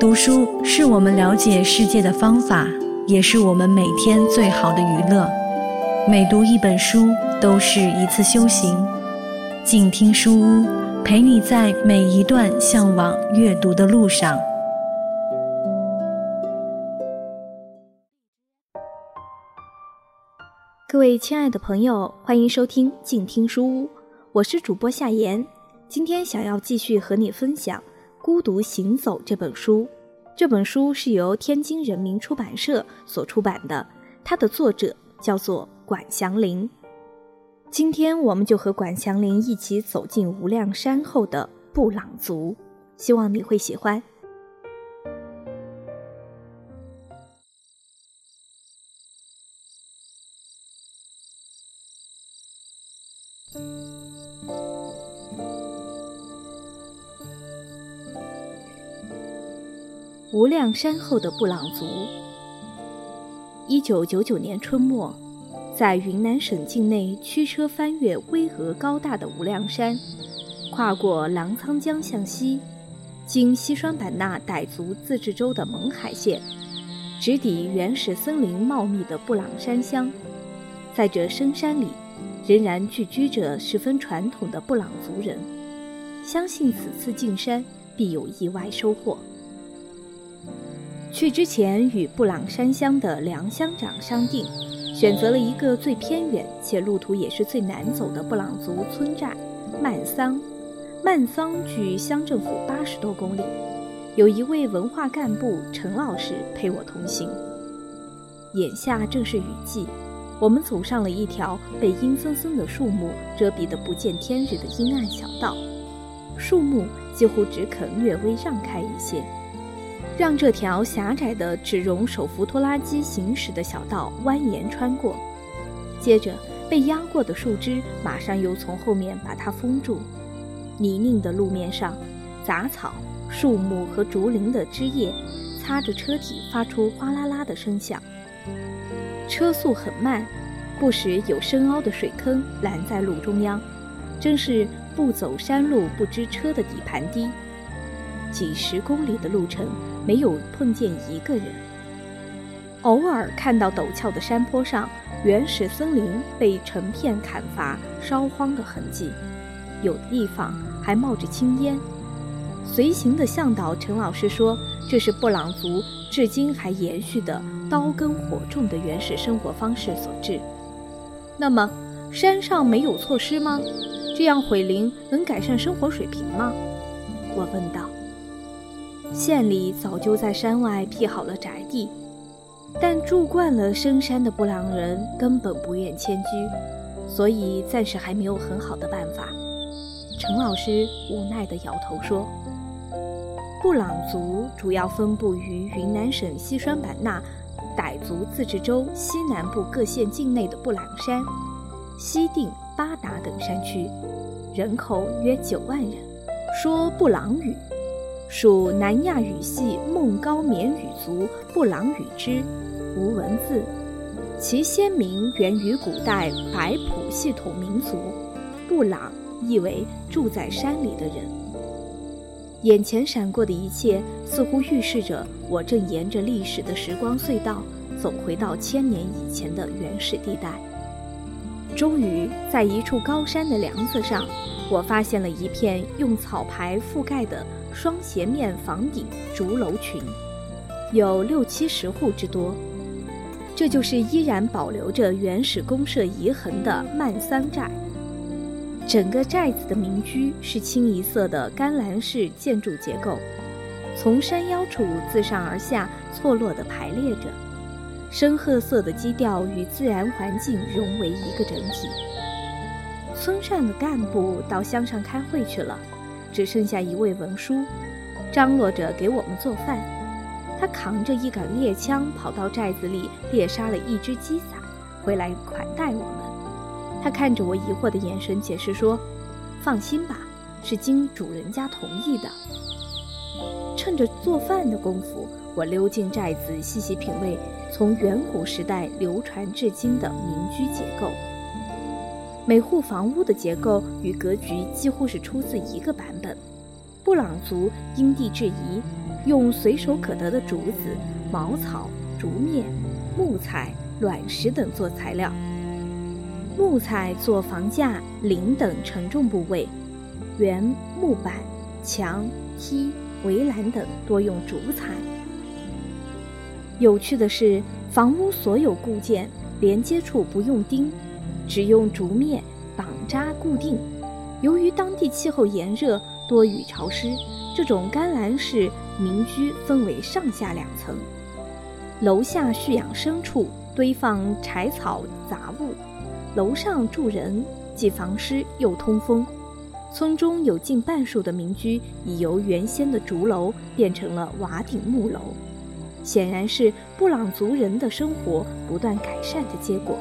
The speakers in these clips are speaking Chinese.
读书是我们了解世界的方法，也是我们每天最好的娱乐。每读一本书，都是一次修行。静听书屋，陪你在每一段向往阅读的路上。各位亲爱的朋友，欢迎收听静听书屋，我是主播夏言。今天想要继续和你分享《孤独行走》这本书。这本书是由天津人民出版社所出版的，它的作者叫做管祥林。今天我们就和管祥林一起走进无量山后的布朗族，希望你会喜欢。无量山后的布朗族。一九九九年春末，在云南省境内驱车翻越巍峨高大的无量山，跨过澜沧江向西，经西双版纳傣族自治州的勐海县，直抵原始森林茂密的布朗山乡。在这深山里，仍然聚居着十分传统的布朗族人，相信此次进山必有意外收获。去之前，与布朗山乡的梁乡长商定，选择了一个最偏远且路途也是最难走的布朗族村寨——曼桑。曼桑距乡政府八十多公里，有一位文化干部陈老师陪我同行。眼下正是雨季，我们走上了一条被阴森森的树木遮蔽得不见天日的阴暗小道，树木几乎只肯略微让开一些。让这条狭窄的、只容手扶拖拉机行驶的小道蜿蜒穿过，接着被压过的树枝马上又从后面把它封住。泥泞的路面上，杂草、树木和竹林的枝叶擦着车体，发出哗啦啦的声响。车速很慢，不时有深凹的水坑拦在路中央，真是不走山路不知车的底盘低。几十公里的路程，没有碰见一个人。偶尔看到陡峭的山坡上，原始森林被成片砍伐、烧荒的痕迹，有的地方还冒着青烟。随行的向导陈老师说：“这是布朗族至今还延续的刀耕火种的原始生活方式所致。”那么，山上没有措施吗？这样毁林能改善生活水平吗？我问道。县里早就在山外辟好了宅地，但住惯了深山的布朗人根本不愿迁居，所以暂时还没有很好的办法。陈老师无奈地摇头说：“布朗族主要分布于云南省西双版纳傣族自治州西南部各县境内的布朗山、西定、巴达等山区，人口约九万人，说布朗语。”属南亚语系孟高棉语族布朗语支，无文字。其先民源于古代白普系统民族，布朗意为住在山里的人。眼前闪过的一切，似乎预示着我正沿着历史的时光隧道，走回到千年以前的原始地带。终于，在一处高山的梁子上，我发现了一片用草牌覆盖的。双斜面房顶竹楼群，有六七十户之多。这就是依然保留着原始公社遗痕的曼桑寨。整个寨子的民居是清一色的干栏式建筑结构，从山腰处自上而下错落地排列着，深褐色的基调与自然环境融为一个整体。村上的干部到乡上开会去了。只剩下一位文书，张罗着给我们做饭。他扛着一杆猎枪，跑到寨子里猎杀了一只鸡仔，回来款待我们。他看着我疑惑的眼神，解释说：“放心吧，是经主人家同意的。”趁着做饭的功夫，我溜进寨子，细细品味从远古时代流传至今的民居结构。每户房屋的结构与格局几乎是出自一个版本。布朗族因地制宜，用随手可得的竹子、茅草、竹篾、木材、卵石等做材料。木材做房架、檩等承重部位，圆木板、墙梯、围栏等多用竹材。有趣的是，房屋所有固件连接处不用钉，只用竹篾绑扎固定。由于当地气候炎热、多雨潮湿，这种干栏式民居分为上下两层。楼下蓄养牲畜，堆放柴草杂物；楼上住人，既防湿又通风。村中有近半数的民居已由原先的竹楼变成了瓦顶木楼，显然是布朗族人的生活不断改善的结果。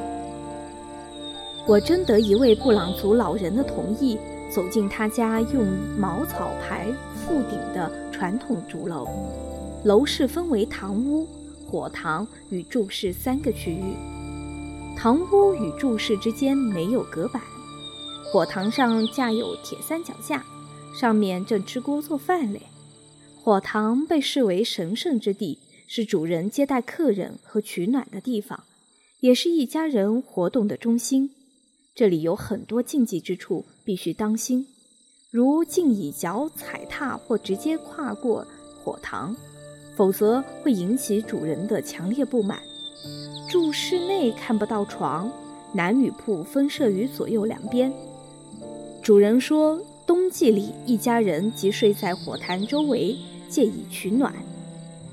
我征得一位布朗族老人的同意，走进他家用茅草排覆顶的传统竹楼。楼室分为堂屋、火堂与住室三个区域。堂屋与住室之间没有隔板，火堂上架有铁三脚架，上面正支锅做饭嘞。火堂被视为神圣之地，是主人接待客人和取暖的地方，也是一家人活动的中心。这里有很多禁忌之处，必须当心，如禁以脚踩踏或直接跨过火塘，否则会引起主人的强烈不满。住室内看不到床，男女铺分设于左右两边。主人说，冬季里一家人即睡在火坛周围，借以取暖。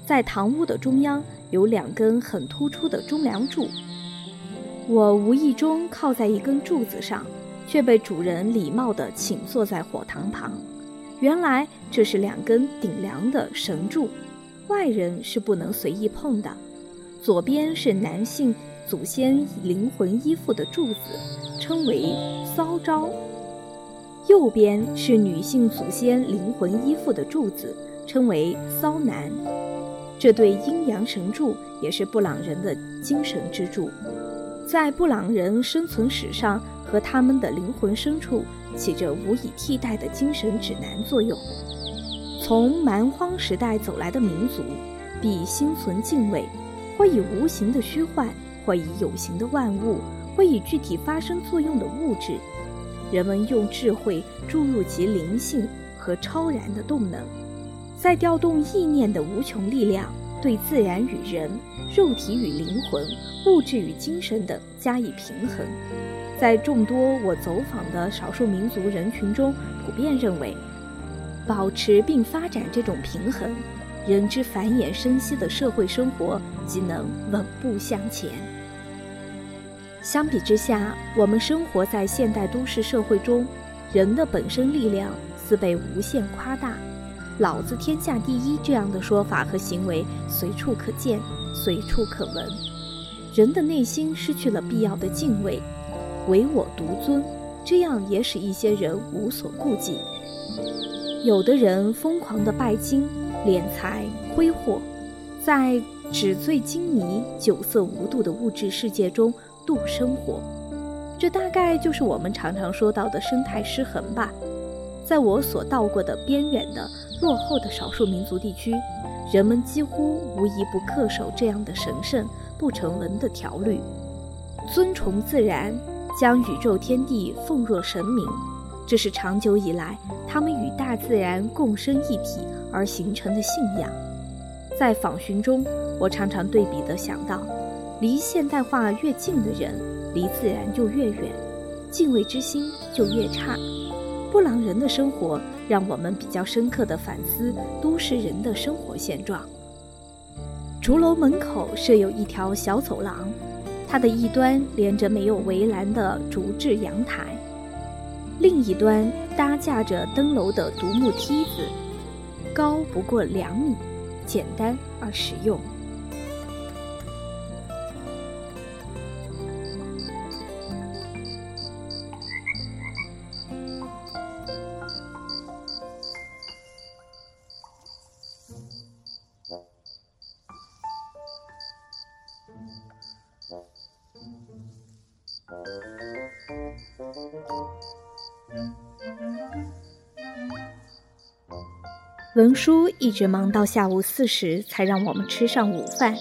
在堂屋的中央有两根很突出的中梁柱。我无意中靠在一根柱子上，却被主人礼貌地请坐在火塘旁。原来这是两根顶梁的神柱，外人是不能随意碰的。左边是男性祖先灵魂依附的柱子，称为骚招；右边是女性祖先灵魂依附的柱子，称为骚男。这对阴阳神柱也是布朗人的精神支柱。在布朗人生存史上，和他们的灵魂深处起着无以替代的精神指南作用。从蛮荒时代走来的民族，必心存敬畏，或以无形的虚幻，或以有形的万物，或以具体发生作用的物质。人们用智慧注入其灵性和超然的动能，在调动意念的无穷力量。对自然与人、肉体与灵魂、物质与精神等加以平衡，在众多我走访的少数民族人群中，普遍认为，保持并发展这种平衡，人之繁衍生息的社会生活即能稳步向前。相比之下，我们生活在现代都市社会中，人的本身力量似被无限夸大。老子天下第一这样的说法和行为随处可见，随处可闻。人的内心失去了必要的敬畏，唯我独尊，这样也使一些人无所顾忌。有的人疯狂地拜金、敛财、挥霍，在纸醉金迷、酒色无度的物质世界中度生活。这大概就是我们常常说到的生态失衡吧。在我所到过的边远的。落后的少数民族地区，人们几乎无一不恪守这样的神圣不成文的条律，尊崇自然，将宇宙天地奉若神明。这是长久以来他们与大自然共生一体而形成的信仰。在访寻中，我常常对比地想到，离现代化越近的人，离自然就越远，敬畏之心就越差。布朗人的生活让我们比较深刻地反思都市人的生活现状。竹楼门口设有一条小走廊，它的一端连着没有围栏的竹制阳台，另一端搭架着登楼的独木梯子，高不过两米，简单而实用。文书一直忙到下午四时，才让我们吃上午饭，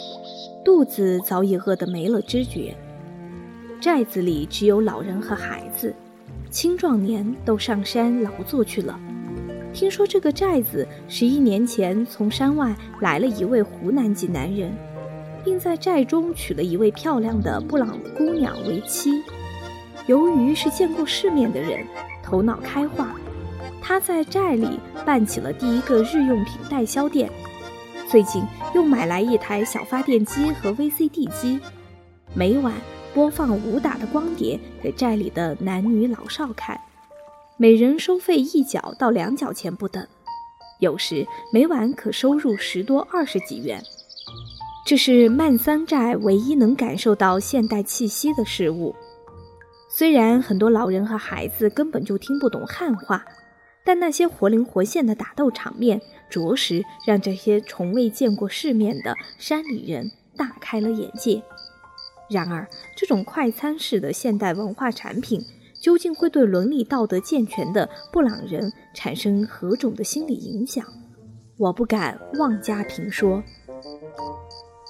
肚子早已饿得没了知觉。寨子里只有老人和孩子，青壮年都上山劳作去了。听说这个寨子十一年前从山外来了一位湖南籍男人，并在寨中娶了一位漂亮的布朗姑娘为妻。由于是见过世面的人，头脑开化，他在寨里办起了第一个日用品代销店。最近又买来一台小发电机和 VCD 机，每晚播放武打的光碟给寨里的男女老少看。每人收费一角到两角钱不等，有时每晚可收入十多二十几元。这是曼桑寨唯一能感受到现代气息的事物。虽然很多老人和孩子根本就听不懂汉话，但那些活灵活现的打斗场面，着实让这些从未见过世面的山里人大开了眼界。然而，这种快餐式的现代文化产品。究竟会对伦理道德健全的布朗人产生何种的心理影响？我不敢妄加评说。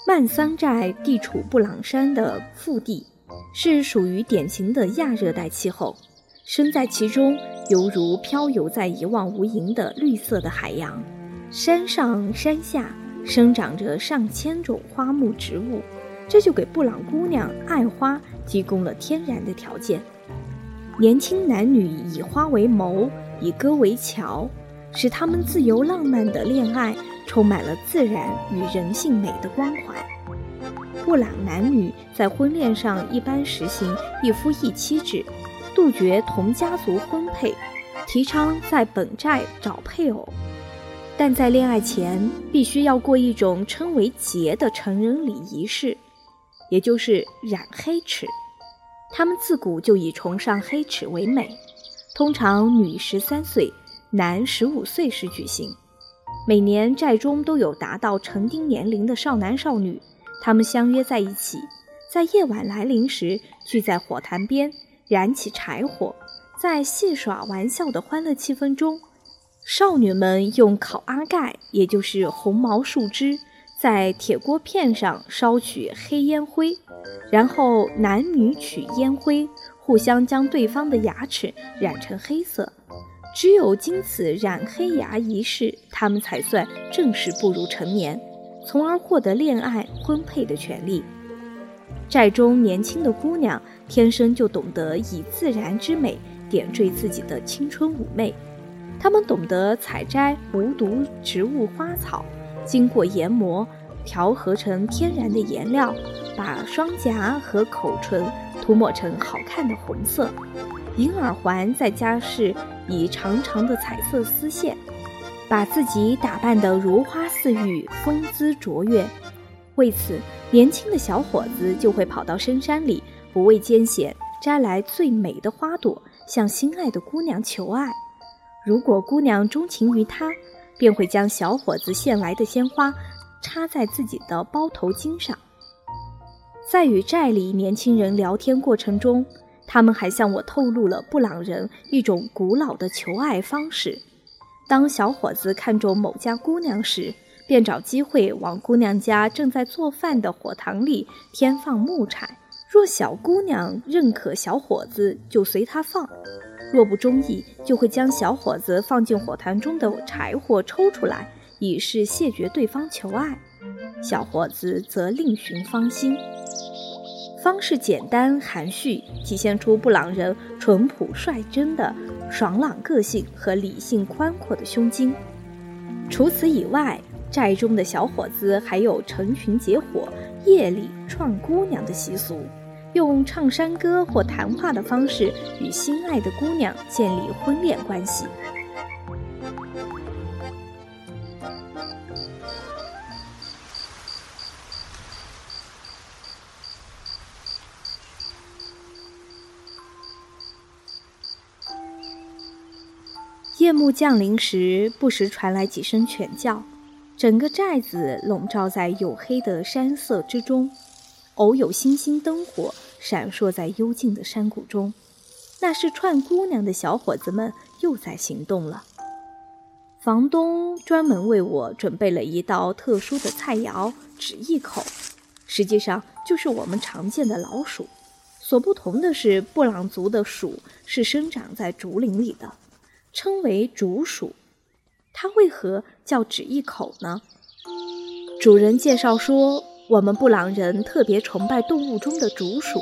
曼桑寨地处布朗山的腹地，是属于典型的亚热带气候，身在其中犹如漂游在一望无垠的绿色的海洋。山上山下生长着上千种花木植物，这就给布朗姑娘爱花提供了天然的条件。年轻男女以花为眸，以歌为桥，使他们自由浪漫的恋爱充满了自然与人性美的光环。布朗男女在婚恋上一般实行一夫一妻制，杜绝同家族婚配，提倡在本寨找配偶，但在恋爱前必须要过一种称为节的成人礼仪式，也就是染黑齿。他们自古就以崇尚黑齿为美，通常女十三岁，男十五岁时举行。每年寨中都有达到成丁年龄的少男少女，他们相约在一起，在夜晚来临时聚在火坛边，燃起柴火，在戏耍玩笑的欢乐气氛中，少女们用烤阿盖，也就是红毛树枝。在铁锅片上烧取黑烟灰，然后男女取烟灰，互相将对方的牙齿染成黑色。只有经此染黑牙仪式，他们才算正式步入成年，从而获得恋爱婚配的权利。寨中年轻的姑娘天生就懂得以自然之美点缀自己的青春妩媚，她们懂得采摘无毒植物花草。经过研磨，调和成天然的颜料，把双颊和口唇涂抹成好看的红色。银耳环再加饰以长长的彩色丝线，把自己打扮得如花似玉、风姿卓越。为此，年轻的小伙子就会跑到深山里，不畏艰险，摘来最美的花朵，向心爱的姑娘求爱。如果姑娘钟情于他，便会将小伙子献来的鲜花插在自己的包头巾上。在与寨里年轻人聊天过程中，他们还向我透露了布朗人一种古老的求爱方式：当小伙子看中某家姑娘时，便找机会往姑娘家正在做饭的火塘里添放木柴。若小姑娘认可小伙子，就随他放。若不中意，就会将小伙子放进火塘中的柴火抽出来，以示谢绝对方求爱。小伙子则另寻芳心。方式简单含蓄，体现出布朗人淳朴率真的爽朗个性和理性宽阔的胸襟。除此以外，寨中的小伙子还有成群结伙、夜里串姑娘的习俗。用唱山歌或谈话的方式与心爱的姑娘建立婚恋关系。夜幕降临时，不时传来几声犬叫，整个寨子笼罩在黝黑的山色之中。偶有星星灯火闪烁在幽静的山谷中，那是串姑娘的小伙子们又在行动了。房东专门为我准备了一道特殊的菜肴——只一口，实际上就是我们常见的老鼠。所不同的是，布朗族的鼠是生长在竹林里的，称为竹鼠。它为何叫只一口呢？主人介绍说，我们布朗人特别崇拜动物中的竹鼠，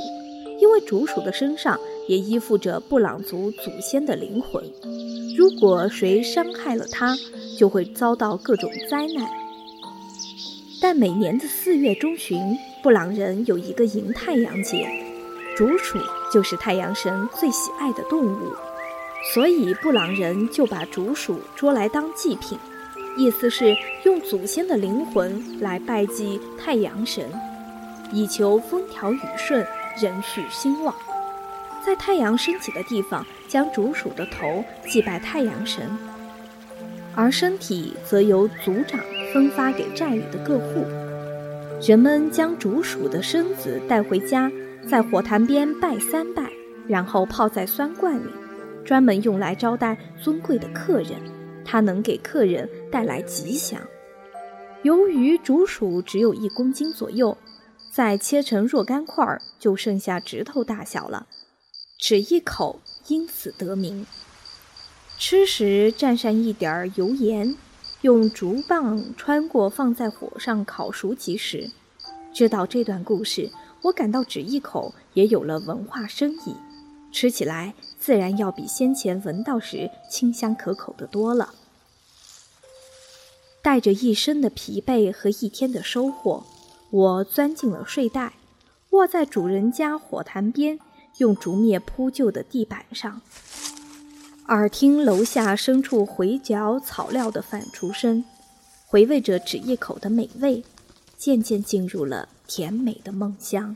因为竹鼠的身上也依附着布朗族祖先的灵魂。如果谁伤害了它，就会遭到各种灾难。但每年的四月中旬，布朗人有一个迎太阳节，竹鼠就是太阳神最喜爱的动物，所以布朗人就把竹鼠捉来当祭品，意思是用祖先的灵魂来拜祭太阳神，以求风调雨顺、人畜兴旺。在太阳升起的地方，将竹鼠的头祭拜太阳神，而身体则由族长分发给寨里的各户。人们将竹鼠的身子带回家，在火坛边拜三拜，然后泡在酸罐里，专门用来招待尊贵的客人。它能给客人带来吉祥。由于竹鼠只有一公斤左右，再切成若干块儿，就剩下指头大小了。只一口，因此得名。吃时蘸上一点儿油盐，用竹棒穿过，放在火上烤熟即食。知道这段故事，我感到只一口也有了文化深意，吃起来自然要比先前闻到时清香可口的多了。带着一身的疲惫和一天的收获，我钻进了睡袋，卧在主人家火坛边。用竹篾铺就的地板上，耳听楼下牲畜回嚼草料的反刍声，回味着纸一口的美味，渐渐进入了甜美的梦乡。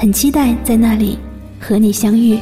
很期待在那里和你相遇。